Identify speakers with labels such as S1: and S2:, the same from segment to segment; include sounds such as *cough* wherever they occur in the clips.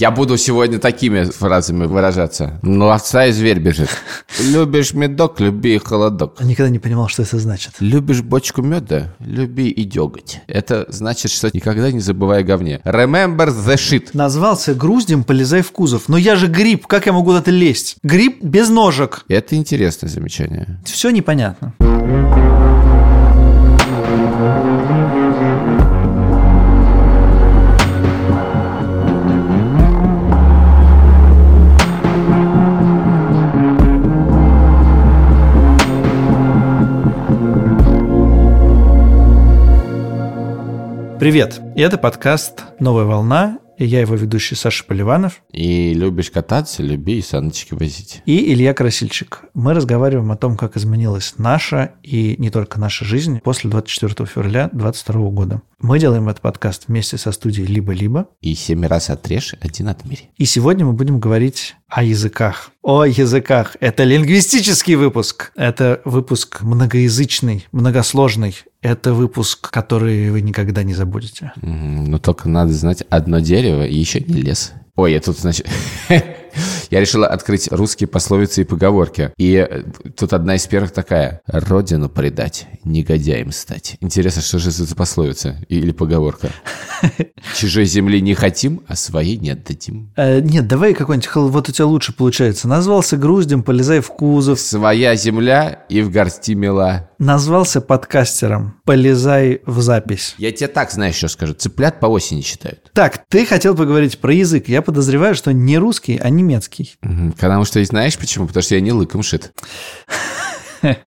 S1: Я буду сегодня такими фразами выражаться. Ну, овца и зверь бежит. Любишь медок, люби холодок.
S2: Я никогда не понимал, что это значит.
S1: Любишь бочку меда, люби и деготь. Это значит, что никогда не забывай о говне. Remember the shit.
S2: Назвался груздем, полезай в кузов. Но я же гриб, как я могу это лезть? Гриб без ножек.
S1: Это интересное замечание.
S2: Все непонятно. Привет! Это подкаст «Новая волна», и я его ведущий Саша Поливанов.
S1: И любишь кататься, люби и саночки возить.
S2: И Илья Красильчик. Мы разговариваем о том, как изменилась наша и не только наша жизнь после 24 февраля 2022 года. Мы делаем этот подкаст вместе со студией «Либо-либо».
S1: И семь раз отрежь, один отмери.
S2: И сегодня мы будем говорить о языках. О языках. Это лингвистический выпуск. Это выпуск многоязычный, многосложный. Это выпуск, который вы никогда не забудете.
S1: Но только надо знать одно дерево и еще не лес. Ой, я тут, значит... *laughs* Я решила открыть русские пословицы и поговорки. И э, тут одна из первых такая. Родину предать, негодяем стать. Интересно, что же это за пословица или поговорка? *laughs* Чужой земли не хотим, а своей не отдадим.
S2: Э, нет, давай какой-нибудь, вот у тебя лучше получается. Назвался груздем, полезай в кузов.
S1: Своя земля и в горсти мела.
S2: Назвался подкастером, полезай в запись.
S1: Я тебе так, знаешь, что скажу. Цыплят по осени считают.
S2: Так, ты хотел поговорить про язык. Я подозреваю, что не русский, а немецкий.
S1: Мгм. Потому что, знаешь почему? Потому что я не лыком шит.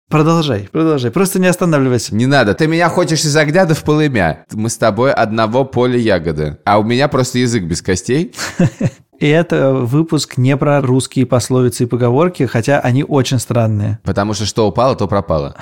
S2: Продолжай, продолжай. Просто не останавливайся.
S1: Не надо, ты меня хочешь из огня да в полымя. Мы с тобой одного поля ягоды. А у меня просто язык без костей. *laughs*
S2: И это выпуск не про русские пословицы и поговорки, хотя они очень странные.
S1: Потому что что упало, то пропало.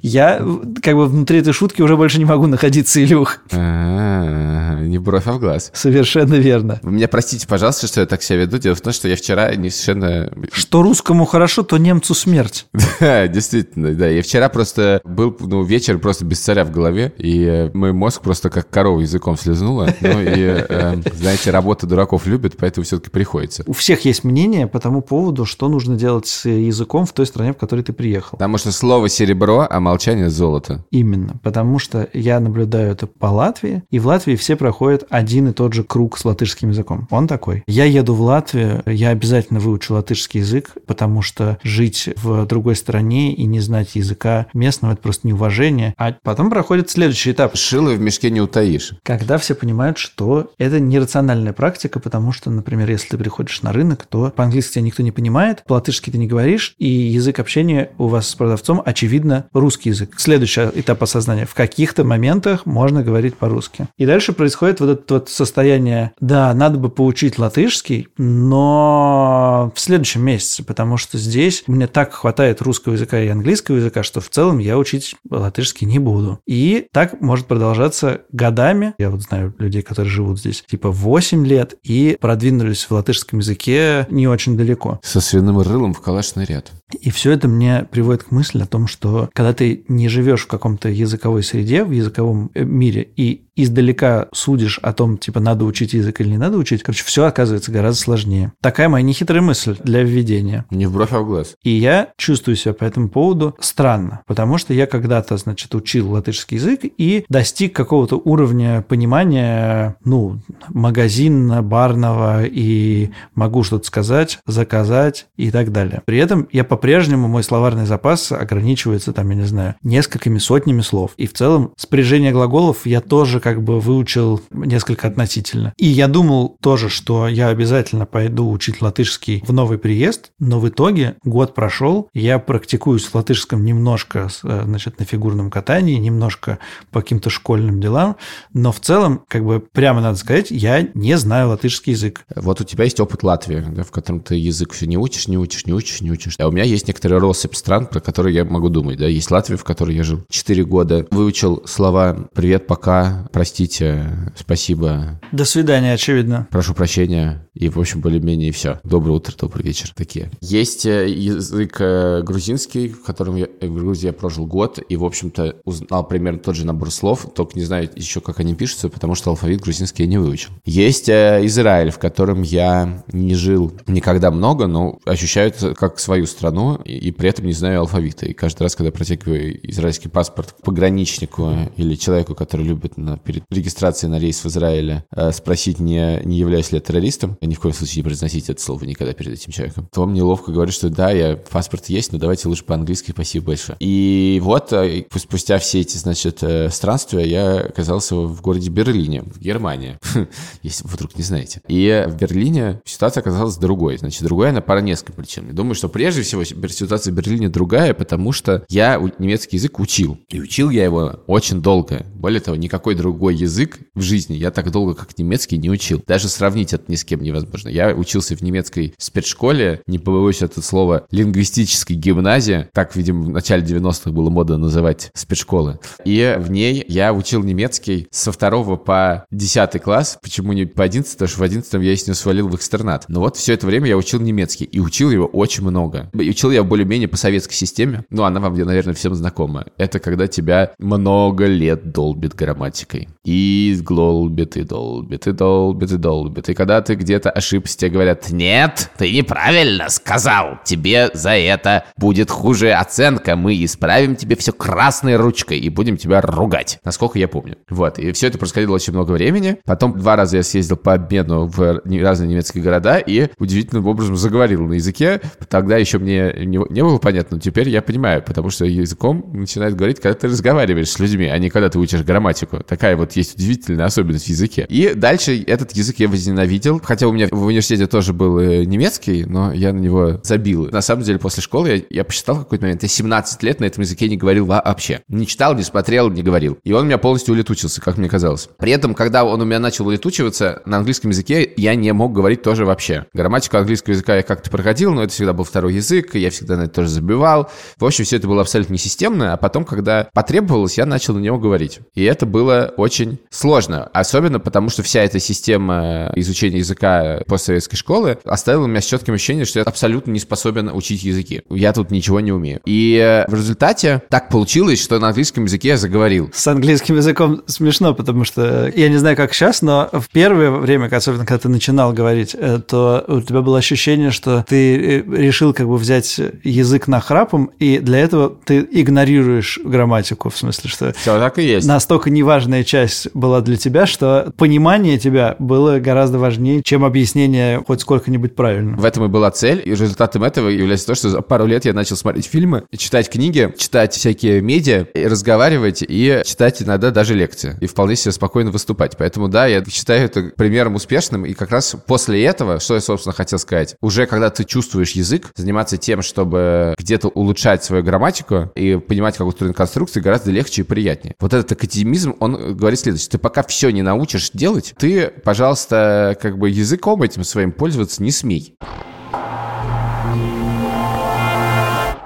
S2: Я как бы внутри этой шутки уже больше не могу находиться, Илюх.
S1: А, Не бровь, а в глаз.
S2: Совершенно верно.
S1: Вы меня простите, пожалуйста, что я так себя веду. Дело в том, что я вчера не совершенно...
S2: Что русскому хорошо, то немцу смерть. *laughs*
S1: Да, действительно, да. Я вчера просто был, ну, вечер просто без царя в голове, и э, мой мозг просто как корова языком слезнула. Ну, и, э, знаете, работа дураков любит, поэтому все-таки приходится.
S2: У всех есть мнение по тому поводу, что нужно делать с языком в той стране, в которой ты приехал.
S1: Потому что слово серебро, а молчание золото.
S2: Именно, потому что я наблюдаю это по Латвии, и в Латвии все проходят один и тот же круг с латышским языком. Он такой. Я еду в Латвию, я обязательно выучу латышский язык, потому что жить в другой стране и не знать языка местного – это просто неуважение. А потом проходит следующий этап.
S1: Шило в мешке не утаишь.
S2: Когда все понимают, что это нерациональная практика, потому что, например, если ты приходишь на рынок, то по-английски тебя никто не понимает, по-латышски ты не говоришь, и язык общения у вас с продавцом, очевидно, русский язык. Следующий этап осознания. В каких-то моментах можно говорить по-русски. И дальше происходит вот это вот состояние, да, надо бы поучить латышский, но в следующем месяце, потому что здесь мне так хватает русского языка и английского языка, что в целом я учить латышский не буду. И так может продолжаться годами. Я вот знаю людей, которые живут здесь типа 8 лет и продвинулись в латышском языке не очень далеко.
S1: Со свиным рылом в калашный ряд.
S2: И все это мне приводит к мысли о том, что когда ты не живешь в каком-то языковой среде, в языковом э, мире, и издалека судишь о том, типа, надо учить язык или не надо учить, короче, все оказывается гораздо сложнее. Такая моя нехитрая мысль для введения.
S1: Не в бровь, а в глаз.
S2: И я чувствую себя по этому поводу странно, потому что я когда-то, значит, учил латышский язык и достиг какого-то уровня понимания, ну, магазина, барного, и могу что-то сказать, заказать и так далее. При этом я по-прежнему, мой словарный запас ограничивается, там, я не знаю, несколькими сотнями слов. И в целом спряжение глаголов я тоже как бы выучил несколько относительно. И я думал тоже, что я обязательно пойду учить латышский в новый приезд, но в итоге год прошел, я практикуюсь в латышском немножко, э, значит, на фигурном катании, немножко по каким-то школьным делам, но в целом, как бы прямо надо сказать, я не знаю латышский язык.
S1: Вот у тебя есть опыт Латвии, да, в котором ты язык все не учишь, не учишь, не учишь, не учишь. А у меня есть некоторые россыпь стран, про которые я могу думать. Да? Есть Латвия, в которой я жил 4 года, выучил слова «привет», «пока», «простите», «спасибо»,
S2: До свидания, очевидно.
S1: «прошу прощения» и, в общем, более-менее все. «Доброе утро», «добрый вечер», такие. Есть э, язык э, грузинский, в котором я э, в Грузии я прожил год, и, в общем-то, узнал примерно тот же набор слов, только не знаю еще, как они пишутся, потому что алфавит грузинский я не выучил. Есть Израиль, в котором котором я не жил никогда много, но ощущаю это как свою страну, и, и при этом не знаю алфавита. И каждый раз, когда протягиваю израильский паспорт пограничнику или человеку, который любит на, перед регистрацией на рейс в Израиле э, спросить, не, не являюсь ли я террористом, я ни в коем случае не произносить это слово никогда перед этим человеком, то он мне ловко говорит, что да, я паспорт есть, но давайте лучше по-английски, спасибо большое. И вот э, спустя все эти, значит, э, странствия я оказался в городе Берлине, в Германии, *laughs* если вдруг не знаете. И в Берлине ситуация оказалась другой. Значит, другая она по нескольким причинам. Думаю, что прежде всего ситуация в Берлине другая, потому что я немецкий язык учил. И учил я его очень долго. Более того, никакой другой язык в жизни я так долго, как немецкий, не учил. Даже сравнить это ни с кем невозможно. Я учился в немецкой спецшколе, не побоюсь это слово, лингвистической гимназии. Так, видимо, в начале 90-х было модно называть спецшколы. И в ней я учил немецкий со второго по десятый класс. Почему не по одиннадцатый? Потому что в одиннадцатом я из него свалил в экстернат. Но вот все это время я учил немецкий. И учил его очень много. И учил я более-менее по советской системе. Ну, она вам, наверное, всем знакома. Это когда тебя много лет долбит грамматикой. И долбит, и долбит, и долбит, и долбит. И когда ты где-то ошибся, тебе говорят, нет, ты неправильно сказал. Тебе за это будет хуже оценка. Мы исправим тебе все красной ручкой и будем тебя ругать. Насколько я помню. Вот. И все это происходило очень много времени. Потом два раза я съездил по обмену в разные немецкие города и удивительным образом заговорил на языке. Тогда еще мне не, не было понятно, но теперь я понимаю, потому что языком начинает говорить, когда ты разговариваешь с людьми, а не когда ты учишь грамматику. Такая вот есть удивительная особенность в языке. И дальше этот язык я возненавидел, хотя у меня в университете тоже был э, немецкий, но я на него забил. На самом деле, после школы я, я посчитал какой-то момент, я 17 лет на этом языке не говорил вообще. Не читал, не смотрел, не говорил. И он у меня полностью улетучился, как мне казалось. При этом, когда он у меня начал улетучиваться, на английском языке я не мог говорить тоже вообще. Грамматику английского языка я как-то проходил, но это всегда был второй язык, и я всегда на это тоже забивал. В общем, все это было абсолютно несистемно, а потом, когда потребовалось, я начал на него говорить. И это было очень сложно, особенно потому, что вся эта система изучения языка постсоветской школы оставила меня с четким ощущением, что я абсолютно не способен учить языки. Я тут ничего не умею. И в результате так получилось, что на английском языке я заговорил.
S2: С английским языком смешно, потому что я не знаю, как сейчас, но в первое время, особенно когда ты начинал говорить, э, то у тебя было ощущение, что ты э, решил как бы взять язык на храпом, и для этого ты игнорируешь грамматику, в смысле, что
S1: Все так и есть.
S2: Настолько неважная часть была для тебя, что понимание тебя было гораздо важнее, чем объяснение хоть сколько-нибудь правильно.
S1: В этом и была цель, и результатом этого является то, что за пару лет я начал смотреть фильмы, читать книги, читать всякие медиа, и разговаривать и читать иногда даже лекции, и вполне себе спокойно выступать. Поэтому да, я считаю это примером успешным, и как раз после этого, что я, собственно, хотел сказать, уже когда ты чувствуешь язык, заниматься тем, чтобы где-то улучшать свою грамматику и понимать, как устроена конструкция, гораздо легче и приятнее. Вот этот академизм, он говорит следующее. Ты пока все не научишь делать, ты, пожалуйста, как бы языком этим своим пользоваться не смей.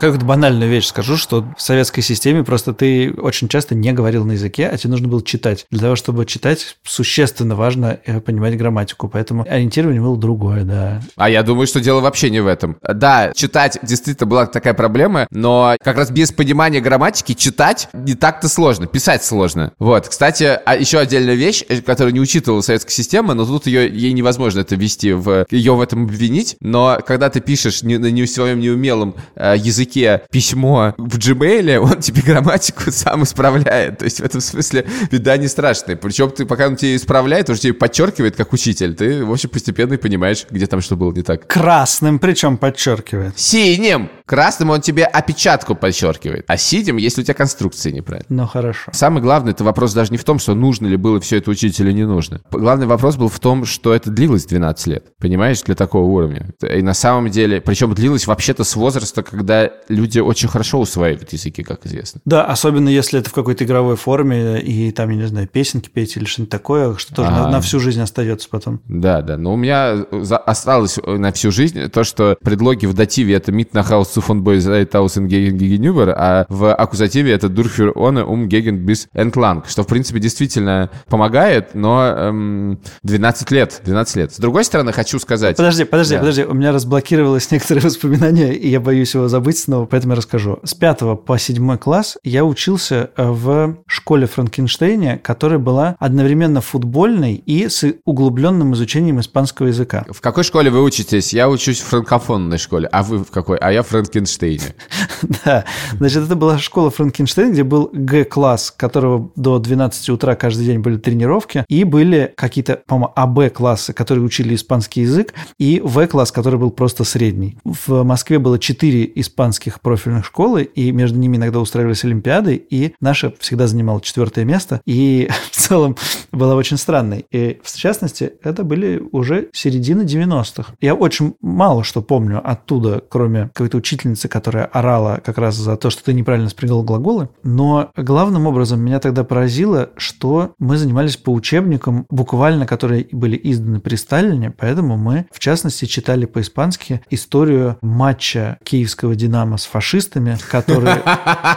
S2: Какую-то банальную вещь скажу, что в советской системе просто ты очень часто не говорил на языке, а тебе нужно было читать. Для того, чтобы читать, существенно важно э, понимать грамматику, поэтому ориентирование было другое, да.
S1: А я думаю, что дело вообще не в этом. Да, читать действительно была такая проблема, но как раз без понимания грамматики читать не так-то сложно, писать сложно. Вот, кстати, а еще отдельная вещь, э, которую не учитывала советская система, но тут ее, ей невозможно это ввести, в, ее в этом обвинить, но когда ты пишешь не, на не своем неумелом э, языке языке письмо в Gmail, он тебе грамматику *laughs* сам исправляет. То есть в этом смысле беда не страшная. Причем ты, пока он тебе исправляет, он же тебе подчеркивает как учитель. Ты, в общем, постепенно и понимаешь, где там что было не так.
S2: Красным причем подчеркивает.
S1: Синим! Красным он тебе опечатку подчеркивает. А синим, если у тебя конструкция неправильная.
S2: Ну, хорошо.
S1: Самый главный это вопрос даже не в том, что нужно ли было все это учить или не нужно. Главный вопрос был в том, что это длилось 12 лет. Понимаешь, для такого уровня. И на самом деле, причем длилось вообще-то с возраста, когда люди очень хорошо усваивают языки, как известно.
S2: Да, особенно если это в какой-то игровой форме, и там, я не знаю, песенки петь или что-нибудь такое, что тоже на, на всю жизнь остается потом.
S1: Да, да. Но у меня осталось на всю жизнь то, что предлоги в дативе это «mit nach Haus zu von Boyzeit gegenüber», а в аккузативе это «durch ohne um gegen bis entlang», что, в принципе, действительно помогает, но эм, 12 лет, 12 лет. С другой стороны, хочу сказать...
S2: Подожди, подожди, да. подожди, у меня разблокировалось некоторые воспоминания, и я боюсь его забыть снова, поэтому я расскажу. С 5 по 7 класс я учился э, в школе Франкенштейне, которая была одновременно футбольной и с углубленным изучением испанского языка.
S1: В какой школе вы учитесь? Я учусь в франкофонной школе. А вы в какой? А я в Франкенштейне. *laughs*
S2: Да, значит, это была школа Франкенштейн, где был Г-класс, которого до 12 утра каждый день были тренировки, и были какие-то, по-моему, АБ-классы, которые учили испанский язык, и В-класс, который был просто средний. В Москве было 4 испанских профильных школы, и между ними иногда устраивались олимпиады, и наша всегда занимала четвертое место, и *laughs* в целом была очень странной. И, в частности, это были уже середина 90-х. Я очень мало что помню оттуда, кроме какой-то учительницы, которая орала как раз за то, что ты неправильно спрягал глаголы. Но главным образом меня тогда поразило, что мы занимались по учебникам, буквально которые были изданы при Сталине, поэтому мы, в частности, читали по-испански историю матча киевского «Динамо» с фашистами, которые,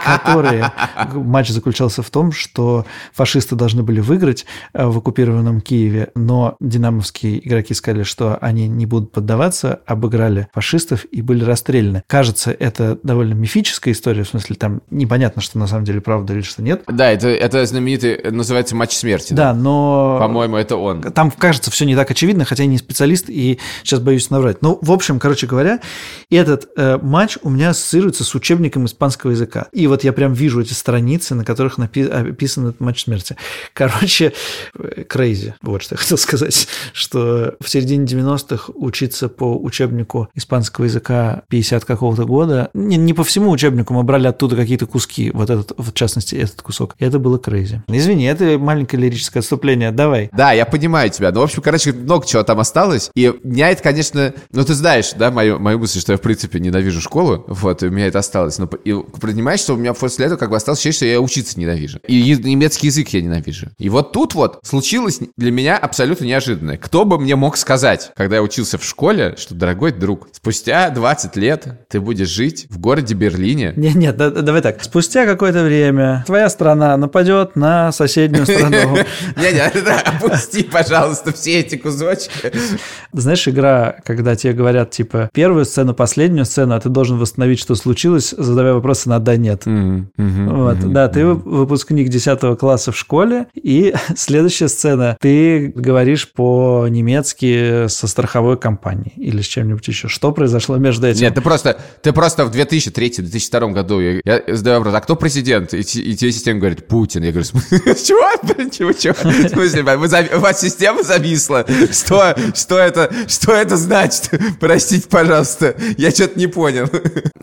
S2: которые... Матч заключался в том, что фашисты должны были выиграть э, в оккупированном Киеве, но динамовские игроки сказали, что они не будут поддаваться, обыграли фашистов и были расстреляны. Кажется, это довольно мифическая история, в смысле, там непонятно, что на самом деле правда или что нет.
S1: Да, это, это знаменитый, называется матч смерти.
S2: Да, но...
S1: По-моему, это он.
S2: Там, кажется, все не так очевидно, хотя я не специалист и сейчас боюсь наврать. Ну, в общем, короче говоря, этот э, матч у меня ассоциируется с учебником испанского языка. И вот я прям вижу эти страницы, на которых напи- описан этот матч смерти. Короче, crazy. Вот что я хотел сказать, что в середине 90-х учиться по учебнику испанского языка 50 какого-то года, не, не по всему учебнику, мы брали оттуда какие-то куски, вот этот, в частности, этот кусок. И это было crazy. Извини, это маленькое лирическое отступление, давай.
S1: Да, я понимаю тебя. Ну, в общем, короче, много чего там осталось. И меня это, конечно... Ну, ты знаешь, да, мою, мою мысль, что я, в принципе, ненавижу школу. Вот, у меня это осталось. Но и понимаешь, что у меня после этого как бы осталось ощущение, что я учиться ненавижу. И немецкий язык я ненавижу. И вот тут вот случилось для меня абсолютно неожиданное. Кто бы мне мог сказать, когда я учился в школе, что, дорогой друг, спустя 20 лет ты будешь жить в городе Берлине.
S2: Нет, нет, да, давай так. Спустя какое-то время твоя страна нападет на соседнюю страну. *laughs*
S1: Не-не, опусти, пожалуйста, все эти кусочки.
S2: Знаешь, игра, когда тебе говорят, типа, первую сцену, последнюю сцену, а ты должен восстановить, что случилось, задавая вопросы на «да-нет». Вот, да, ты выпускник 10 класса в школе, и *laughs* следующая сцена, ты говоришь по-немецки со страховой компанией или с чем-нибудь еще. Что произошло между этим?
S1: Нет, ты просто, ты просто в 2003-2002 году, я, я задаю вопрос, а кто президент? И, и тебе система говорит, Путин. Я говорю, *laughs* чего? Чего? Чего? *laughs* В смысле, у вас система зависла? Что, что, это, что это значит? Простите, пожалуйста, я что-то не понял.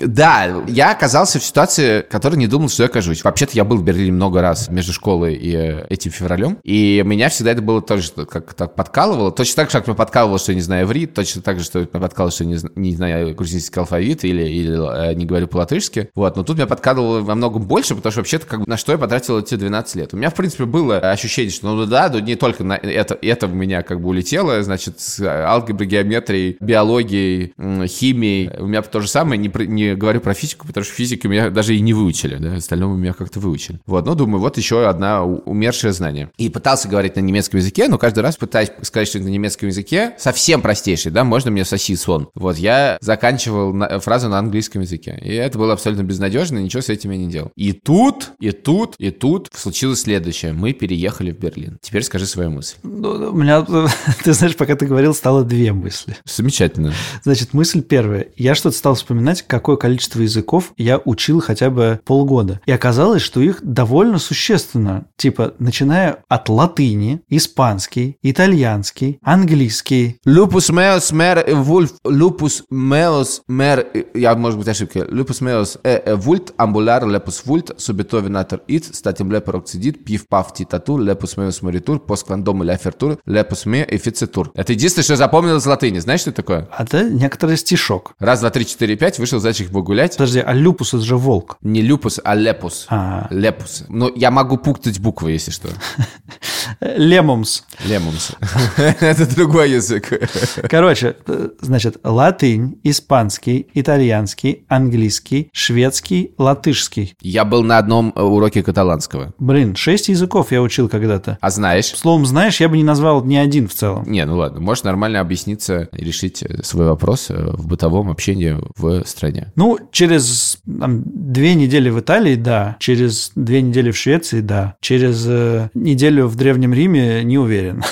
S1: Да, я оказался в ситуации, которой не думал, что я окажусь. Вообще-то я был в Берлине много раз между школой и э, этим февралем, и меня всегда это было тоже как так подкалывало. Точно так же, как меня подкалывало, что я не знаю иврит, точно так же, что меня подкалывало, что я не, не знаю грузинский алфавит или, или э, не говорю по-латышски. Вот, но тут меня подкалывало во многом больше, потому что вообще-то как бы на что я потратил эти 12 лет. У меня, в принципе, было ощущение, что ну да, не только на это, это у меня как бы улетело, значит, с алгеброй, геометрией, биологией, химией. У меня то же самое, не, не говорю про физику, потому что физику меня даже и не выучили, да, остальное у меня как-то выучили. Вот, ну, думаю, вот еще одна умершее знание. И пытался говорить на немецком языке, но каждый раз пытаюсь сказать, что на немецком языке совсем простейший, да, можно мне соси сон. Вот, я заканчивал на, фразу на английском языке. И это было абсолютно безнадежно, ничего с этим я не делал. И тут, и тут, и тут случилось следующее. Мы переехали в Берлин. Теперь скажи свою мысль.
S2: Ну, у меня, *laughs* ты знаешь, пока ты говорил, стало две мысли.
S1: Замечательно.
S2: Значит, мысль первая. Я что-то стал вспоминать, какое количество языков я учил хотя бы полгода. И оказалось, что их довольно существенно. Типа, начиная от латыни, испанский, итальянский, английский.
S1: Лупус меос мер вульф, лупус меос мер, я, может быть, ошибки. Меос э вульт, амбуляр лепус вульт, субитовинатор ит, статим лепер оксидит, пив пав титатур, лепус меос моритур, посквандом или афертур, лепус ме эфицитур. Это единственное, что я запомнил из латыни. Знаешь, что это такое?
S2: Это некоторый стишок.
S1: Раз, два, три, четыре, пять, вышел зайчик погулять.
S2: Подожди, а люпус это же волк.
S1: Не люпус, а лепус.
S2: А.
S1: Лепус. Ну, я могу пуктать буквы, если что. *laughs*
S2: Лемумс.
S1: Лемумс. *laughs* Это другой язык.
S2: Короче, значит, латынь, испанский, итальянский, английский, шведский, латышский.
S1: Я был на одном уроке каталанского.
S2: Блин, шесть языков я учил когда-то.
S1: А знаешь?
S2: Словом, знаешь, я бы не назвал ни один в целом.
S1: Не, ну ладно, можешь нормально объясниться и решить свой вопрос в бытовом общении в стране.
S2: Ну, через там, две недели в Италии, да. Через две недели в Швеции, да. Через э, неделю в Древнем Риме не уверен.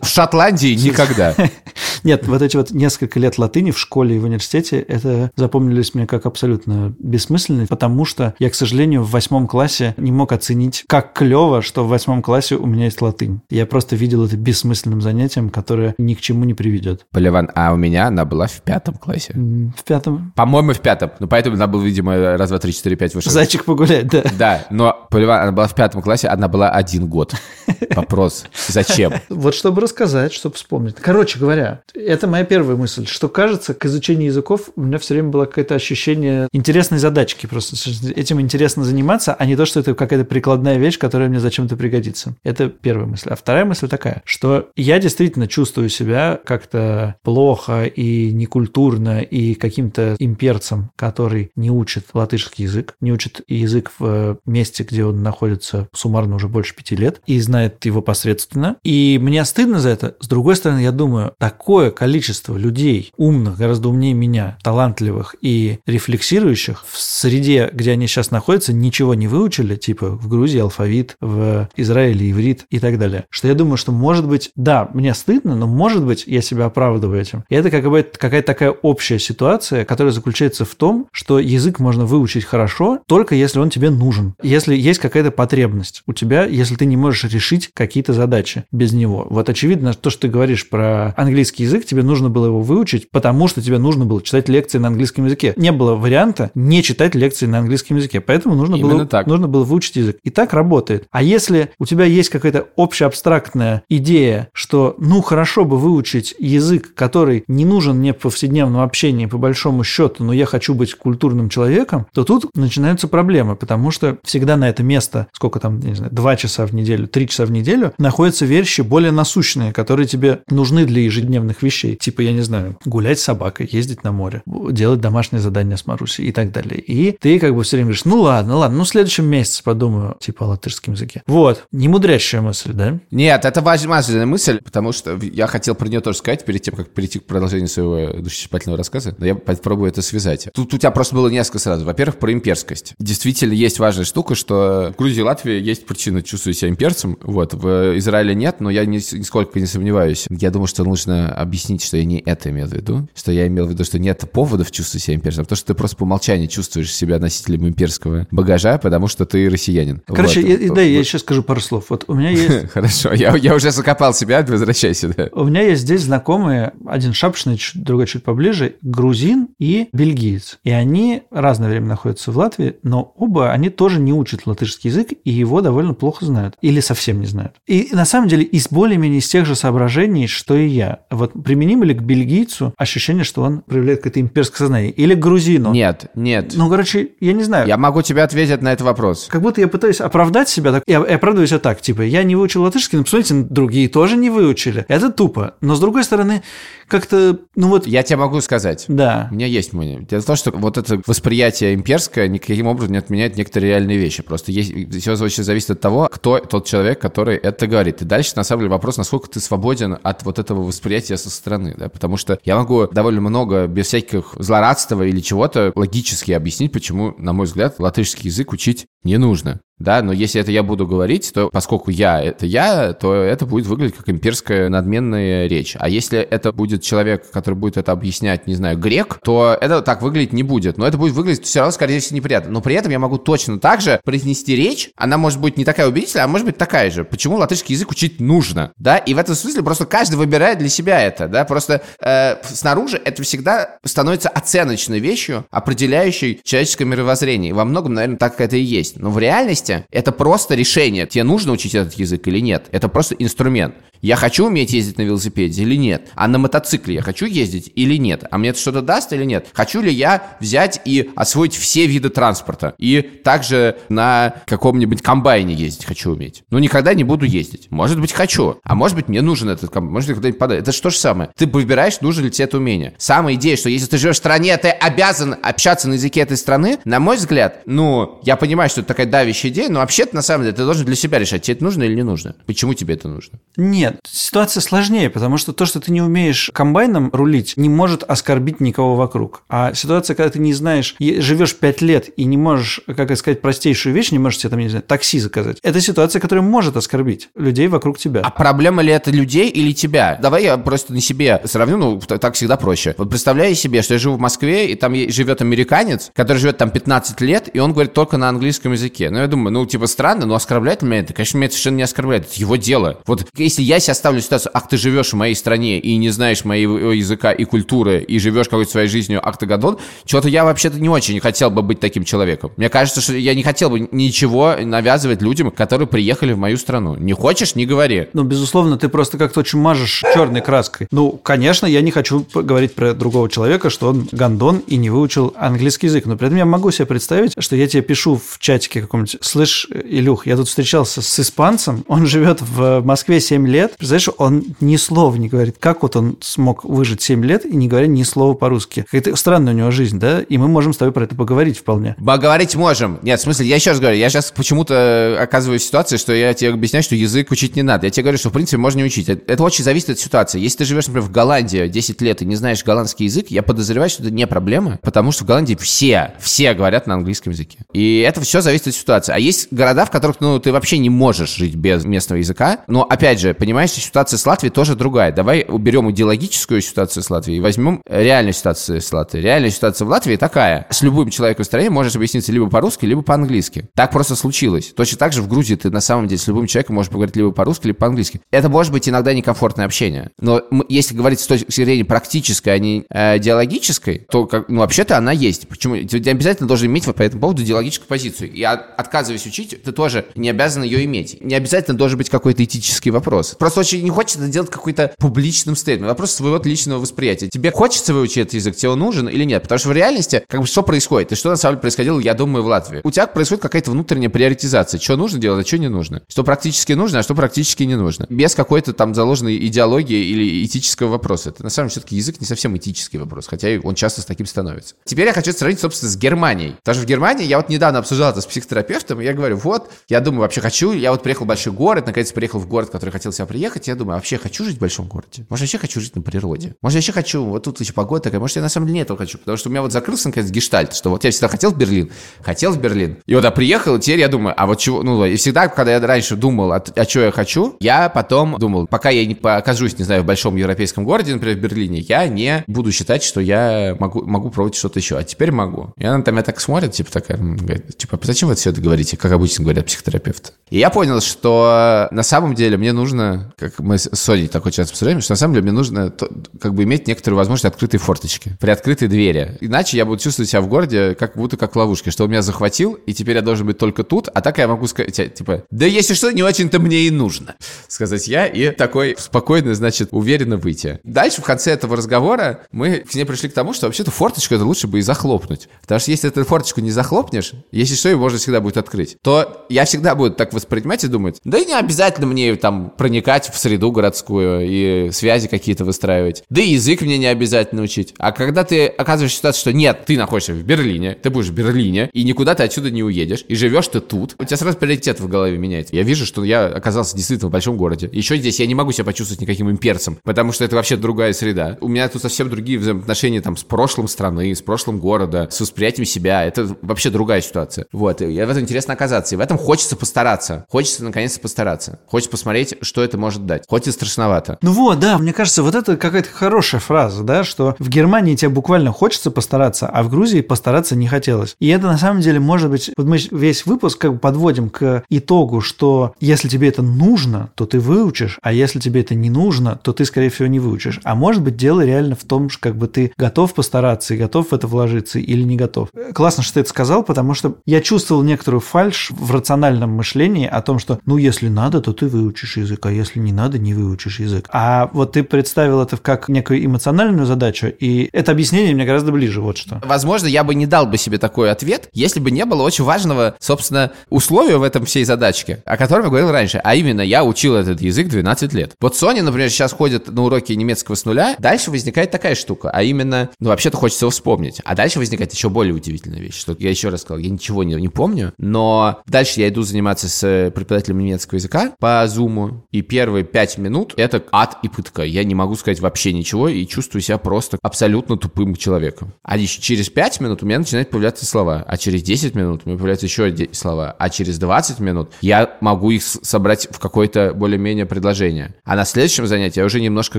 S1: В Шотландии никогда. *laughs*
S2: Нет, вот эти вот несколько лет латыни в школе и в университете, это запомнились мне как абсолютно бессмысленные, потому что я, к сожалению, в восьмом классе не мог оценить, как клево, что в восьмом классе у меня есть латынь. Я просто видел это бессмысленным занятием, которое ни к чему не приведет.
S1: Поливан, а у меня она была в пятом классе.
S2: В пятом.
S1: По-моему, в пятом. Ну, поэтому она была, видимо, раз, два, три, четыре, пять выше.
S2: Зайчик погулять, да.
S1: Да, но Поливан, она была в пятом классе, она была один год. *laughs* Вопрос, зачем?
S2: Вот чтобы рассказать, чтобы вспомнить. Короче говоря, это моя первая мысль, что кажется, к изучению языков у меня все время было какое-то ощущение интересной задачки. Просто этим интересно заниматься, а не то, что это какая-то прикладная вещь, которая мне зачем-то пригодится. Это первая мысль. А вторая мысль такая, что я действительно чувствую себя как-то плохо и некультурно и каким-то имперцем, который не учит латышский язык, не учит язык в месте, где он находится суммарно уже больше пяти лет и знает его посредственно. И мне стыдно за это. С другой стороны, я думаю, такое количество людей, умных, гораздо умнее меня, талантливых и рефлексирующих в среде, где они сейчас находятся, ничего не выучили, типа в Грузии алфавит, в Израиле иврит и так далее. Что я думаю, что может быть, да, мне стыдно, но может быть, я себя оправдываю этим. И это какая-то какая такая общая ситуация, которая заключается в том, что язык можно выучить хорошо, только если он тебе нужен. Если есть какая-то потребность у тебя, если ты не можешь решить какие-то задачи без него. Вот очевидно, то, что ты говоришь про английский язык, тебе нужно было его выучить, потому что тебе нужно было читать лекции на английском языке. Не было варианта не читать лекции на английском языке. Поэтому нужно, было,
S1: так.
S2: нужно было выучить язык. И так работает. А если у тебя есть какая-то общеабстрактная идея, что ну хорошо бы выучить язык, который не нужен мне в повседневном общении по большому счету, но я хочу быть культурным человеком, то тут начинаются проблемы, потому что всегда на это место, сколько там, не знаю, два часа в неделю, три часа в неделю, находятся вещи более насущные, которые тебе нужны для ежедневных вещей. Типа, я не знаю, гулять с собакой, ездить на море, делать домашние задания с Марусей и так далее. И ты как бы все время говоришь, ну ладно, ладно, ну в следующем месяце подумаю, типа, о латышском языке. Вот, не мудрящая мысль, да?
S1: Нет, это важная мысль, потому что я хотел про нее тоже сказать перед тем, как перейти к продолжению своего душесчипательного рассказа, но я попробую это связать. Тут у тебя просто было несколько сразу. Во-первых, про имперскость. Действительно, есть важная штука, что в Грузии и Латвии есть причина чувствовать себя имперцем. Вот, в Израиле нет, но я нисколько не сомневаюсь. Я думаю, что нужно объяснить, что я не это имел в виду, что я имел в виду, что нет поводов чувствовать себя имперцем, а то, что ты просто по умолчанию чувствуешь себя носителем имперского багажа, потому что ты россиянин.
S2: Короче,
S1: вот.
S2: я, да, я сейчас скажу пару слов. Вот у меня есть... *laughs*
S1: Хорошо, я, я уже закопал себя, возвращайся, да.
S2: У меня есть здесь знакомые, один шапочный, другой чуть поближе, грузин и бельгиец. И они разное время находятся в Латвии, но оба они тоже не учат латышский язык, и его довольно плохо знают. Или совсем не знают. И на самом деле из более-менее из тех же соображений, что и я. Вот применим ли к бельгийцу ощущение, что он проявляет какое-то имперское сознание? Или к грузину?
S1: Нет, нет.
S2: Ну, короче, я не знаю.
S1: Я могу тебе ответить на этот вопрос.
S2: Как будто я пытаюсь оправдать себя. Так, я, я оправдываюсь вот так, типа, я не выучил латышский, но посмотрите, другие тоже не выучили. Это тупо. Но с другой стороны, как-то, ну вот...
S1: Я тебе могу сказать.
S2: Да.
S1: У меня есть мнение. Дело в том, что вот это восприятие имперское никаким образом не отменяет некоторые реальные вещи. Просто есть, все очень зависит от того, кто тот человек, который это говорит. И дальше, на самом деле, вопрос, насколько ты свободен от вот этого восприятия со стороны. Да? Потому что я могу довольно много, без всяких злорадства или чего-то, логически объяснить, почему, на мой взгляд, латышский язык учить не нужно да, но если это я буду говорить, то поскольку я это я, то это будет выглядеть как имперская надменная речь. А если это будет человек, который будет это объяснять, не знаю, грек, то это так выглядеть не будет. Но это будет выглядеть все равно, скорее всего, неприятно. Но при этом я могу точно так же произнести речь, она может быть не такая убедительная, а может быть такая же. Почему латышский язык учить нужно, да? И в этом смысле просто каждый выбирает для себя это, да? Просто э, снаружи это всегда становится оценочной вещью, определяющей человеческое мировоззрение. Во многом, наверное, так это и есть. Но в реальности это просто решение, тебе нужно учить этот язык или нет. Это просто инструмент. Я хочу уметь ездить на велосипеде или нет? А на мотоцикле я хочу ездить или нет? А мне это что-то даст или нет? Хочу ли я взять и освоить все виды транспорта? И также на каком-нибудь комбайне ездить хочу уметь? Ну, никогда не буду ездить. Может быть, хочу. А может быть, мне нужен этот комбайн. Может, когда-нибудь подать. Это же то же самое. Ты выбираешь, нужно ли тебе это умение. Самая идея, что если ты живешь в стране, ты обязан общаться на языке этой страны, на мой взгляд, ну, я понимаю, что это такая давящая идея, но вообще-то, на самом деле, ты должен для себя решать, тебе это нужно или не нужно. Почему тебе это нужно?
S2: Нет, Нет, ситуация сложнее, потому что то, что ты не умеешь комбайном рулить, не может оскорбить никого вокруг. А ситуация, когда ты не знаешь, живешь 5 лет и не можешь, как сказать, простейшую вещь, не можешь себе там, не знаю, такси заказать. Это ситуация, которая может оскорбить людей вокруг тебя.
S1: А проблема ли это людей или тебя? Давай я просто на себе сравню, ну, так всегда проще. Вот представляю себе, что я живу в Москве, и там живет американец, который живет там 15 лет, и он говорит только на английском языке. Ну, я думаю, ну, типа, странно, но оскорбляет меня это? Конечно, меня это совершенно не оскорбляет. Это его дело. Вот если я себя ставлю в ситуацию, ах, ты живешь в моей стране и не знаешь моего языка и культуры, и живешь какой-то своей жизнью октагадон, чего-то я вообще-то не очень хотел бы быть таким человеком. Мне кажется, что я не хотел бы ничего навязывать людям, которые приехали в мою страну. Не хочешь, не говори.
S2: Ну, безусловно, ты просто как-то очень мажешь черной краской. Ну, конечно, я не хочу говорить про другого человека, что он гандон и не выучил английский язык. Но при этом я могу себе представить, что я тебе пишу в чатике каком-нибудь, слышь, Илюх, я тут встречался с испанцем, он живет в Москве 7 лет. Представляешь, он ни слова не говорит. Как вот он смог выжить 7 лет и не говоря ни слова по-русски? Какая-то странная у него жизнь, да? И мы можем с тобой про это поговорить вполне.
S1: Поговорить можем. Нет, в смысле, я еще раз говорю, я сейчас почему-то оказываюсь в ситуации, что я тебе объясняю, что язык учить не надо. Я тебе говорю, что, в принципе, можно не учить. Это очень зависит от ситуации. Если ты живешь, например, в Голландии 10 лет и не знаешь голландский язык, я подозреваю, что это не проблема, потому что в Голландии все, все говорят на английском языке. И это все зависит от ситуации. А есть города, в которых, ну, ты вообще не можешь жить без местного языка. Но, опять же, понимаешь, ситуация с Латвией тоже другая. Давай уберем идеологическую ситуацию с Латвией и возьмем реальную ситуацию с Латвией. Реальная ситуация в Латвии такая. С любым человеком в стране можешь объясниться либо по-русски, либо по-английски. Так просто случилось. Точно так же в Грузии ты на самом деле с любым человеком можешь поговорить либо по-русски, либо по-английски. Это может быть иногда некомфортное общение. Но если говорить с точки зрения практической, а не э, идеологической, то как, ну, вообще-то она есть. Почему? Ты обязательно должен иметь по этому поводу идеологическую позицию. И отказываясь учить, ты тоже не обязан ее иметь. Не обязательно должен быть какой-то этический вопрос. Просто очень не хочется делать какой-то публичным стейтмент. Вопрос своего личного восприятия. Тебе хочется выучить этот язык, тебе он нужен или нет? Потому что в реальности, как бы, что происходит? И что на самом деле происходило, я думаю, в Латвии? У тебя происходит какая-то внутренняя приоритизация. Что нужно делать, а что не нужно. Что практически нужно, а что практически не нужно. Без какой-то там заложенной идеологии или этического вопроса. Это на самом деле все-таки язык не совсем этический вопрос, хотя он часто с таким становится. Теперь я хочу сравнить, собственно, с Германией. Что в Германии я вот недавно обсуждал это с психотерапевтом, и я говорю, вот, я думаю, вообще хочу, я вот приехал в большой город, наконец приехал в город, который хотел себя приехать, я думаю, вообще хочу жить в большом городе? Может, вообще хочу жить на природе? Может, еще хочу, вот тут еще погода такая, может, я на самом деле не этого хочу, потому что у меня вот закрылся, наконец, гештальт, что вот я всегда хотел в Берлин, хотел в Берлин, и вот я приехал, и теперь я думаю, а вот чего, ну, и всегда, когда я раньше думал, а, а что я хочу, я потом думал, пока я не окажусь, не знаю, в большом европейском городе, например, в Берлине, я не буду считать, что я могу, могу пробовать что-то еще, а теперь могу. И она там меня так смотрит, типа такая, говорит, типа, зачем вы все это говорите, как обычно говорят психотерапевты. И я понял, что на самом деле мне нужно, как мы с Соней такой часто обсуждаем, что на самом деле мне нужно как бы иметь некоторую возможность открытой форточки, при открытой двери. Иначе я буду чувствовать себя в городе как будто как в ловушке, что он меня захватил, и теперь я должен быть только тут, а так я могу сказать, типа, да если что, не очень-то мне и нужно, *laughs* сказать я, и такой спокойно, значит, уверенно выйти. Дальше в конце этого разговора мы к ней пришли к тому, что вообще-то форточку это лучше бы и захлопнуть. Потому что если эту форточку не захлопнешь, если что, ее можно всегда будет открыть, то я всегда буду так воспринимать и думать, да и не обязательно мне там проникать в среду городскую и связи какие-то выстраивать. Да и язык мне не обязательно учить. А когда ты оказываешься в ситуации, что нет, ты находишься в Берлине, ты будешь в Берлине, и никуда ты отсюда не уедешь, и живешь ты тут, у тебя сразу приоритет в голове меняется. Я вижу, что я оказался действительно в большом городе. Еще здесь я не могу себя почувствовать никаким имперцем, потому что это вообще другая среда. У меня тут совсем другие взаимоотношения там с прошлым страны, с прошлым города, с восприятием себя. Это вообще другая ситуация. Вот, и в этом интересно оказаться. И в этом хочется постараться. Хочется наконец-то постараться. Хочется посмотреть, что это может дать. Хоть и страшновато.
S2: Ну вот, да, мне кажется, вот это какая-то хорошая фраза, да, что в Германии тебе буквально хочется постараться, а в Грузии постараться не хотелось. И это на самом деле может быть, вот мы весь выпуск как бы подводим к итогу, что если тебе это нужно, то ты выучишь, а если тебе это не нужно, то ты, скорее всего, не выучишь. А может быть, дело реально в том, что как бы ты готов постараться и готов в это вложиться или не готов. Классно, что ты это сказал, потому что я чувствовал некоторую фальш в рациональном мышлении о том, что, ну, если надо, то ты выучишь язык, а если не надо, не выучишь язык. А вот ты представил это как некую эмоциональную задачу, и это объяснение мне гораздо ближе, вот что.
S1: Возможно, я бы не дал бы себе такой ответ, если бы не было очень важного, собственно, условия в этом всей задачке, о котором я говорил раньше, а именно я учил этот язык 12 лет. Вот Соня, например, сейчас ходит на уроки немецкого с нуля, дальше возникает такая штука, а именно, ну, вообще-то хочется его вспомнить. А дальше возникает еще более удивительная вещь, что я еще раз сказал, я ничего не, не помню, но дальше я иду заниматься с преподавателем немецкого языка по зуму, и первый первые пять минут это ад и пытка. Я не могу сказать вообще ничего и чувствую себя просто абсолютно тупым человеком. А еще через пять минут у меня начинают появляться слова, а через 10 минут у меня появляются еще слова, а через 20 минут я могу их собрать в какое-то более-менее предложение. А на следующем занятии я уже немножко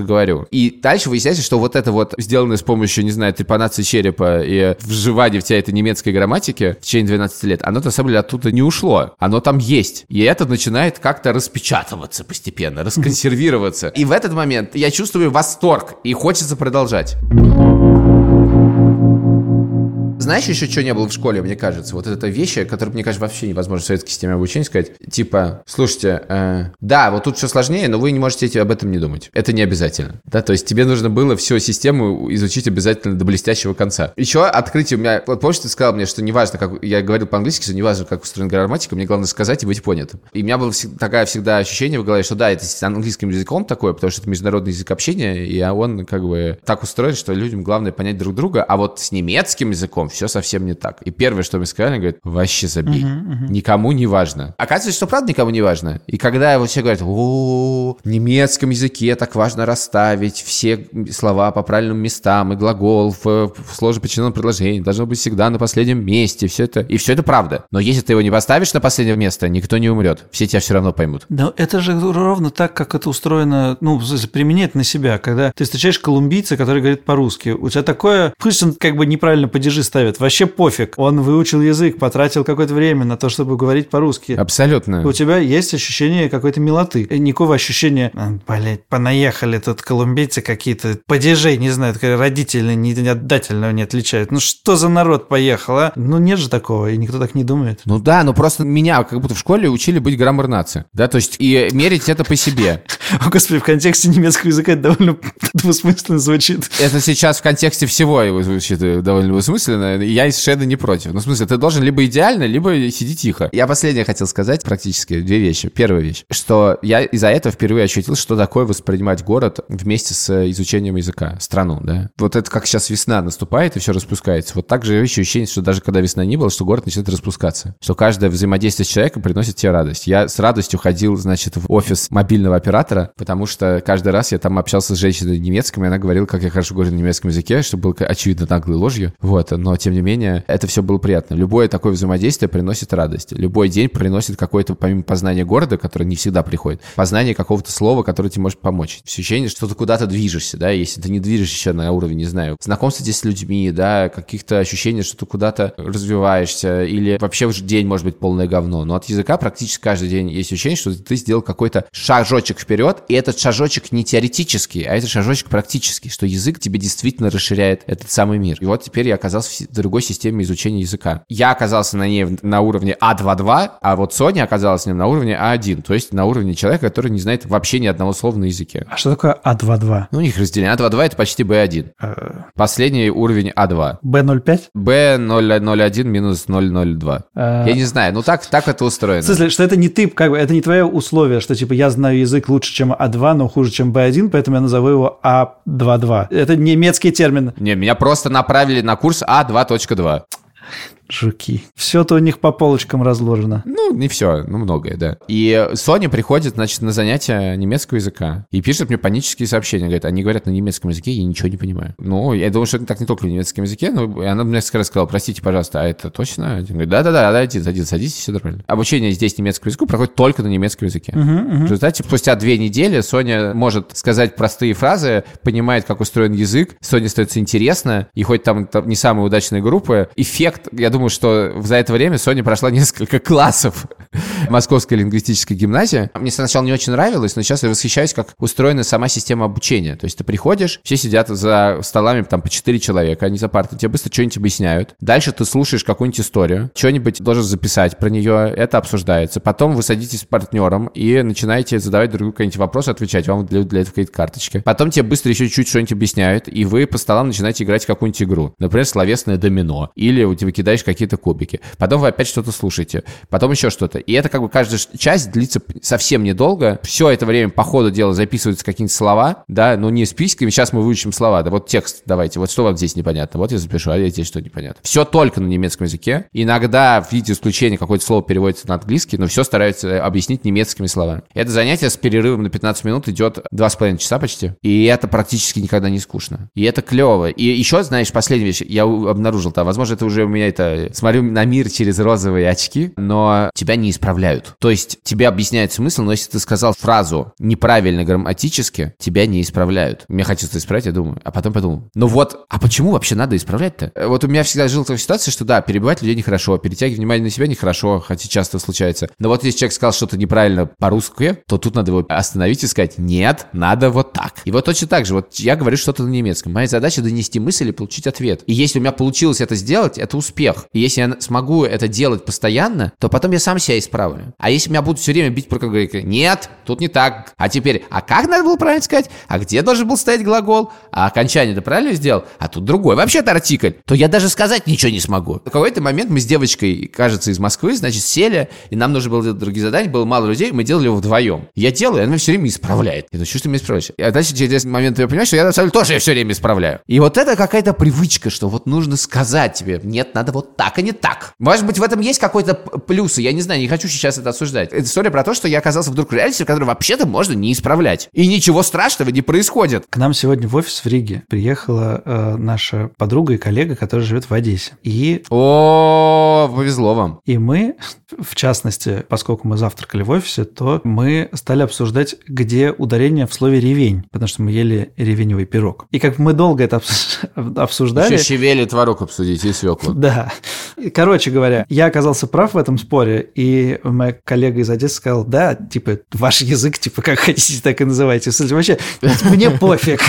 S1: говорю. И дальше выясняется, что вот это вот сделанное с помощью, не знаю, трепанации черепа и вживания в тебя этой немецкой грамматики в течение 12 лет, оно на самом деле оттуда не ушло. Оно там есть. И это начинает как-то распечатываться постепенно, расконсервироваться. И в этот момент я чувствую восторг и хочется продолжать. Знаешь, еще что не было в школе, мне кажется? Вот это вещи, которые, мне кажется, вообще невозможно в советской системе обучения сказать. Типа, слушайте, э, да, вот тут все сложнее, но вы не можете об этом не думать. Это не обязательно. Да, то есть тебе нужно было всю систему изучить обязательно до блестящего конца. Еще открытие у меня... Вот помнишь, ты сказал мне, что неважно, как... Я говорил по-английски, что неважно, как устроена грамматика, мне главное сказать и быть понятым. И у меня было всегда, такое всегда ощущение в голове, что да, это с английским языком такое, потому что это международный язык общения, и он как бы так устроен, что людям главное понять друг друга, а вот с немецким языком все совсем не так. И первое, что мне сказали, говорят, вообще забей. Uh-huh, uh-huh. Никому не важно. Оказывается, что правда никому не важно. И когда вот все говорят, о, немецком языке так важно расставить все слова по правильным местам, и глагол в, в сложно подчиненном предложении должно быть всегда на последнем месте. Все это, и все это правда. Но если ты его не поставишь на последнее место, никто не умрет. Все тебя все равно поймут.
S2: Но это же ровно так, как это устроено, ну, применять на себя. Когда ты встречаешь колумбийца, который говорит по-русски, у тебя такое, пусть он как бы неправильно падежи ставит, вообще вообще пофиг. Он выучил язык, потратил какое-то время на то, чтобы говорить по-русски.
S1: Абсолютно.
S2: У тебя есть ощущение какой-то милоты. Никакого ощущения, «А, блядь, понаехали тут колумбийцы какие-то, падежей, не знаю, родители не отдательного не отличают. Ну что за народ поехал, а? Ну нет же такого, и никто так не думает.
S1: Ну да, ну просто меня как будто в школе учили быть граммар нации. Да, то есть и мерить это по себе. *laughs*
S2: О, господи, в контексте немецкого языка это довольно *laughs* двусмысленно звучит.
S1: Это сейчас в контексте всего его звучит довольно двусмысленно. Я совершенно не против. Ну, в смысле, ты должен либо идеально, либо сиди тихо. Я последнее хотел сказать, практически две вещи. Первая вещь, что я из-за этого впервые ощутил, что такое воспринимать город вместе с изучением языка, страну, да. Вот это как сейчас весна наступает и все распускается. Вот так же еще ощущение, что даже когда весна не было, что город начинает распускаться. Что каждое взаимодействие с человеком приносит тебе радость. Я с радостью ходил, значит, в офис мобильного оператора, потому что каждый раз я там общался с женщиной немецкой, и она говорила, как я хорошо говорю на немецком языке, что было очевидно наглой ложью. Вот, но тем не менее это все было приятно. Любое такое взаимодействие приносит радость. Любой день приносит какое-то, помимо познания города, которое не всегда приходит, познание какого-то слова, которое тебе может помочь. Ощущение, что ты куда-то движешься, да, если ты не движешься на уровне, не знаю, знакомства здесь с людьми, да, каких-то ощущений, что ты куда-то развиваешься, или вообще уже день может быть полное говно. Но от языка практически каждый день есть ощущение, что ты сделал какой-то шажочек вперед, и этот шажочек не теоретический, а это шажочек практический, что язык тебе действительно расширяет этот самый мир. И вот теперь я оказался другой системе изучения языка. Я оказался на ней на уровне А2-2, а вот Соня оказалась на уровне А1, то есть на уровне человека, который не знает вообще ни одного слова на языке.
S2: А что такое А2-2?
S1: Ну, у них разделение. А2-2 это почти Б1. А... Последний уровень А2.
S2: Б05?
S1: Б001 минус 002. А... Я не знаю, ну так, так это устроено. В
S2: смысле, что это не ты, как бы, это не твое условие, что типа я знаю язык лучше, чем А2, но хуже, чем Б1, поэтому я назову его А22. Это немецкий термин.
S1: Не, меня просто направили на курс А2.2. 2.
S2: Жуки. Все-то у них по полочкам разложено.
S1: Ну, не все, ну, многое, да. И Соня приходит, значит, на занятия немецкого языка и пишет мне панические сообщения. Говорит, они говорят на немецком языке, я ничего не понимаю. Ну, я думаю, что это так не только в немецком языке, но она мне несколько раз сказала, простите, пожалуйста, а это точно? Я говорю, да-да-да, дайте, садитесь, садитесь, все нормально. Обучение здесь немецкому языку проходит только на немецком языке. Uh-huh, uh-huh. В результате, спустя две недели Соня может сказать простые фразы, понимает, как устроен язык, Соне становится интересно, и хоть там, там не самые удачные группы, эффект, я думаю, думаю, что за это время Соня прошла *laughs* несколько классов *laughs* Московской лингвистической гимназии. Мне сначала не очень нравилось, но сейчас я восхищаюсь, как устроена сама система обучения. То есть ты приходишь, все сидят за столами там по 4 человека, они за партой, тебе быстро что-нибудь объясняют. Дальше ты слушаешь какую-нибудь историю, что-нибудь должен записать про нее, это обсуждается. Потом вы садитесь с партнером и начинаете задавать друг другу какие-нибудь вопросы, отвечать. Вам для, для этого какие-то карточки. Потом тебе быстро еще чуть-чуть что-нибудь объясняют, и вы по столам начинаете играть какую-нибудь игру. Например, словесное домино. Или у тебя кидаешь какие-то кубики. Потом вы опять что-то слушаете. Потом еще что-то. И это как бы каждая часть длится совсем недолго. Все это время по ходу дела записываются какие-нибудь слова, да, но не списками. Сейчас мы выучим слова. Да вот текст давайте. Вот что вам здесь непонятно. Вот я запишу, а здесь что непонятно. Все только на немецком языке. Иногда в виде исключения какое-то слово переводится на английский, но все стараются объяснить немецкими словами. Это занятие с перерывом на 15 минут идет 2,5 часа почти. И это практически никогда не скучно. И это клево. И еще, знаешь, последняя вещь, я обнаружил там, возможно, это уже у меня это... Смотрю на мир через розовые очки, но тебя не исправляют. То есть тебе объясняют смысл, но если ты сказал фразу неправильно грамматически, тебя не исправляют. Мне хочется исправить, я думаю. А потом подумал, ну вот, а почему вообще надо исправлять-то? Вот у меня всегда жила такая ситуация, что да, перебивать людей нехорошо, перетягивать внимание на себя нехорошо, хотя часто случается. Но вот если человек сказал что-то неправильно по-русски, то тут надо его остановить и сказать, нет, надо вот так. И вот точно так же, вот я говорю что-то на немецком. Моя задача донести мысль и получить ответ. И если у меня получилось это сделать, это успех. И если я смогу это делать постоянно, то потом я сам себя исправлю. А если меня будут все время бить по говорить, нет, тут не так. А теперь, а как надо было правильно сказать? А где должен был стоять глагол? А окончание ты правильно сделал? А тут другой. Вообще-то артикль. То я даже сказать ничего не смогу. В какой-то момент мы с девочкой, кажется, из Москвы, значит, сели, и нам нужно было делать другие задания, было мало людей, мы делали его вдвоем. Я делаю, и она все время исправляет. Я думаю, что ты меня исправляешь? А дальше через момент я понимаю, что я на самом деле тоже все время исправляю. И вот это какая-то привычка, что вот нужно сказать тебе, нет, надо вот так, а не так. Может быть, в этом есть какой-то плюс, я не знаю, не хочу сейчас это обсуждать. Это история про то, что я оказался вдруг в реальности, в которой вообще-то можно не исправлять. И ничего страшного не происходит.
S2: К нам сегодня в офис в Риге приехала э, наша подруга и коллега, которая живет в Одессе. И...
S1: О, повезло вам.
S2: И мы, в частности, поскольку мы завтракали в офисе, то мы стали обсуждать, где ударение в слове «ревень», потому что мы ели ревеневый пирог. И как мы долго это обсуждали...
S1: Еще щавели творог обсудить и свеклу.
S2: Да. Короче говоря, я оказался прав в этом споре, и моя коллега из Одессы сказал, да, типа, ваш язык, типа, как хотите, так и называйте. Вообще, мне пофиг.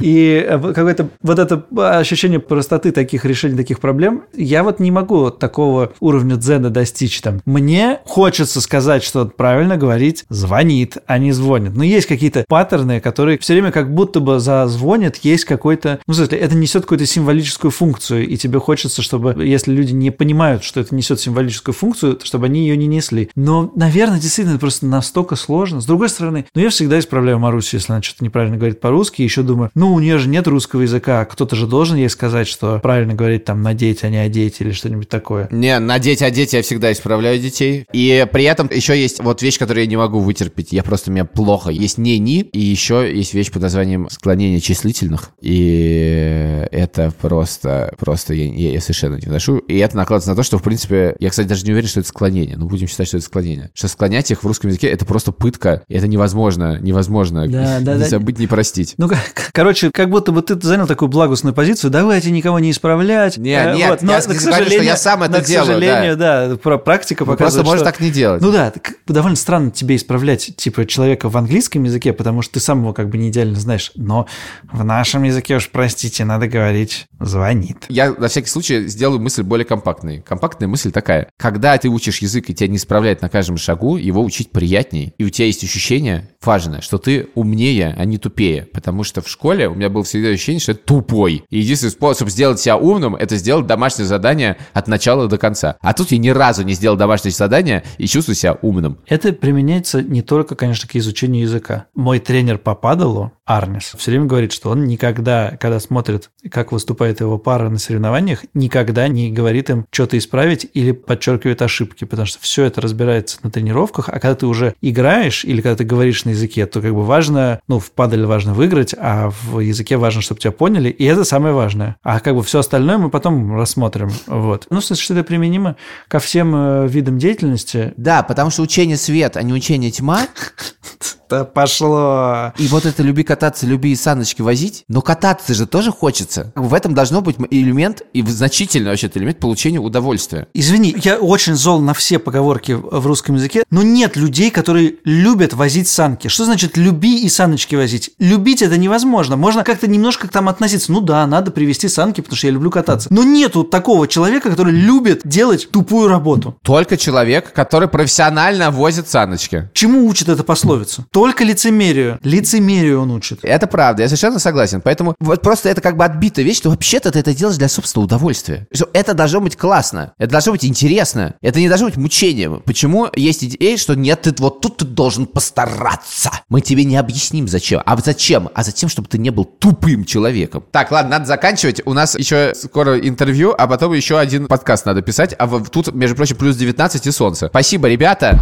S2: И какое-то вот это ощущение простоты таких решений таких проблем, я вот не могу такого уровня дзена достичь там. Мне хочется сказать, что правильно говорить звонит, а не звонит. Но есть какие-то паттерны, которые все время как будто бы за звонит есть какой-то... Ну, смысле, это несет какую-то символическую функцию, и тебе хочется, чтобы, если люди не понимают, что это несет символическую функцию, чтобы они ее не несли. Но, наверное, действительно, это просто настолько сложно. С другой стороны, ну, я всегда исправляю Марусю, если она что-то неправильно говорит по-русски, еще думаю, ну, у нее же нет русского языка, кто-то же должен ей сказать, что правильно говорить там надеть, а не одеть или что-нибудь такое.
S1: Не, надеть, одеть я всегда исправляю детей. И при этом еще есть вот вещь, которую я не могу вытерпеть. Я просто, у меня плохо. Есть не ни, и еще есть вещь под названием склонение числительных. И это просто, просто я, я, совершенно не вношу. И это накладывается на то, что, в принципе, я, кстати, даже не уверен, что это склонение. Но будем считать, что это склонение. Что склонять их в русском языке это просто пытка. Это невозможно, невозможно да, да, не *laughs* да. забыть, не простить.
S2: Ну, короче, как будто бы ты занял такую благостную позицию, давайте никого не исправлять.
S1: Нет, э, нет, вот. Но, я, к сожалению, что я сам это
S2: но, делаю. К сожалению, да, да практика
S1: ну, показывает, Просто можешь так не делать.
S2: Ну да, довольно странно тебе исправлять, типа, человека в английском языке, потому что ты сам его как бы не идеально знаешь. Но в нашем языке уж, простите, надо говорить «звонит».
S1: Я на всякий случай сделаю мысль более компактной. Компактная мысль такая. Когда ты учишь язык, и тебя не исправляют на каждом шагу, его учить приятнее. И у тебя есть ощущение важное, что ты умнее, а не тупее. Потому что в школе у меня было всегда ощущение, что я тупой. И единственный способ сделать себя умным, это сделать домашнее задание от начала до конца. А тут я ни разу не сделал домашнее задание и чувствую себя умным.
S2: Это применяется не только, конечно, к изучению языка. Мой тренер по падалу, Арнис, все время говорит, что он никогда, когда смотрит, как выступает его пара на соревнованиях, никогда не говорит им что-то исправить или подчеркивает ошибки, потому что все это разбирается на тренировках, а когда ты уже играешь или когда ты говоришь на языке, то как бы важно, ну, в падале важно выиграть, а в языке важно, чтобы тебя поняли, и это самое важное. А как бы все остальное мы потом рассмотрим. Вот. Ну, в смысле, что это применимо ко всем э, видам деятельности.
S1: Да, потому что учение свет, а не учение тьма *laughs*
S2: Да пошло.
S1: И вот это люби кататься, люби и саночки возить, но кататься же тоже хочется. В этом должно быть элемент, и значительный вообще элемент получения удовольствия.
S2: Извини, я очень зол на все поговорки в русском языке, но нет людей, которые любят возить санки. Что значит люби и саночки возить? Любить это невозможно. Можно как-то немножко к там относиться. Ну да, надо привезти санки, потому что я люблю кататься. Но нету такого человека, который любит делать тупую работу.
S1: Только человек, который профессионально возит саночки.
S2: Чему учит эта пословица? Только лицемерию. Лицемерию он учит.
S1: Это правда, я совершенно согласен. Поэтому вот просто это как бы отбитая вещь, что вообще-то ты это делаешь для собственного удовольствия. Это должно быть классно, это должно быть интересно, это не должно быть мучением. Почему есть идея, что нет, ты вот тут ты должен постараться. Мы тебе не объясним зачем. А зачем? А затем, чтобы ты не был тупым человеком. Так, ладно, надо заканчивать. У нас еще скоро интервью, а потом еще один подкаст надо писать. А в- тут, между прочим, плюс 19 и солнце. Спасибо, ребята.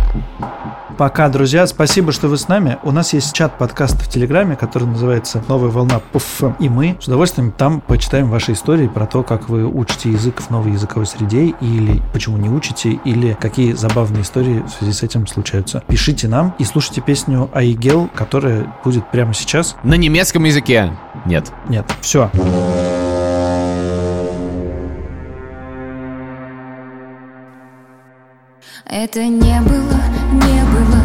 S2: Пока, друзья. Спасибо, что вы с нами. У нас есть чат подкаста в Телеграме, который называется «Новая волна ПФ». И мы с удовольствием там почитаем ваши истории про то, как вы учите язык в новой языковой среде, или почему не учите, или какие забавные истории в связи с этим случаются. Пишите нам и слушайте песню «Айгел», которая будет прямо сейчас.
S1: На немецком языке. Нет.
S2: Нет, все.
S3: Это не было, не было,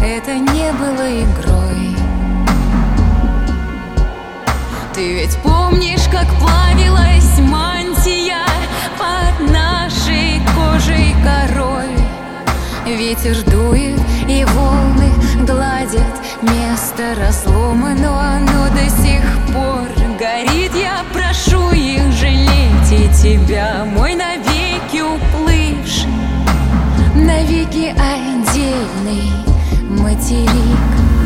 S3: это не ведь помнишь, как плавилась мантия под нашей кожей корой? Ветер дует и волны гладят место разлома, но оно до сих пор горит. Я прошу их жалеть и тебя, мой навеки уплывший навеки отдельный материк.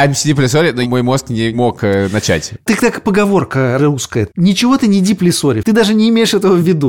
S1: I'm Deeply sorry, но мой мозг не мог э, начать.
S2: Ты как поговорка русская. Ничего ты не диплисори. Ты даже не имеешь этого в виду.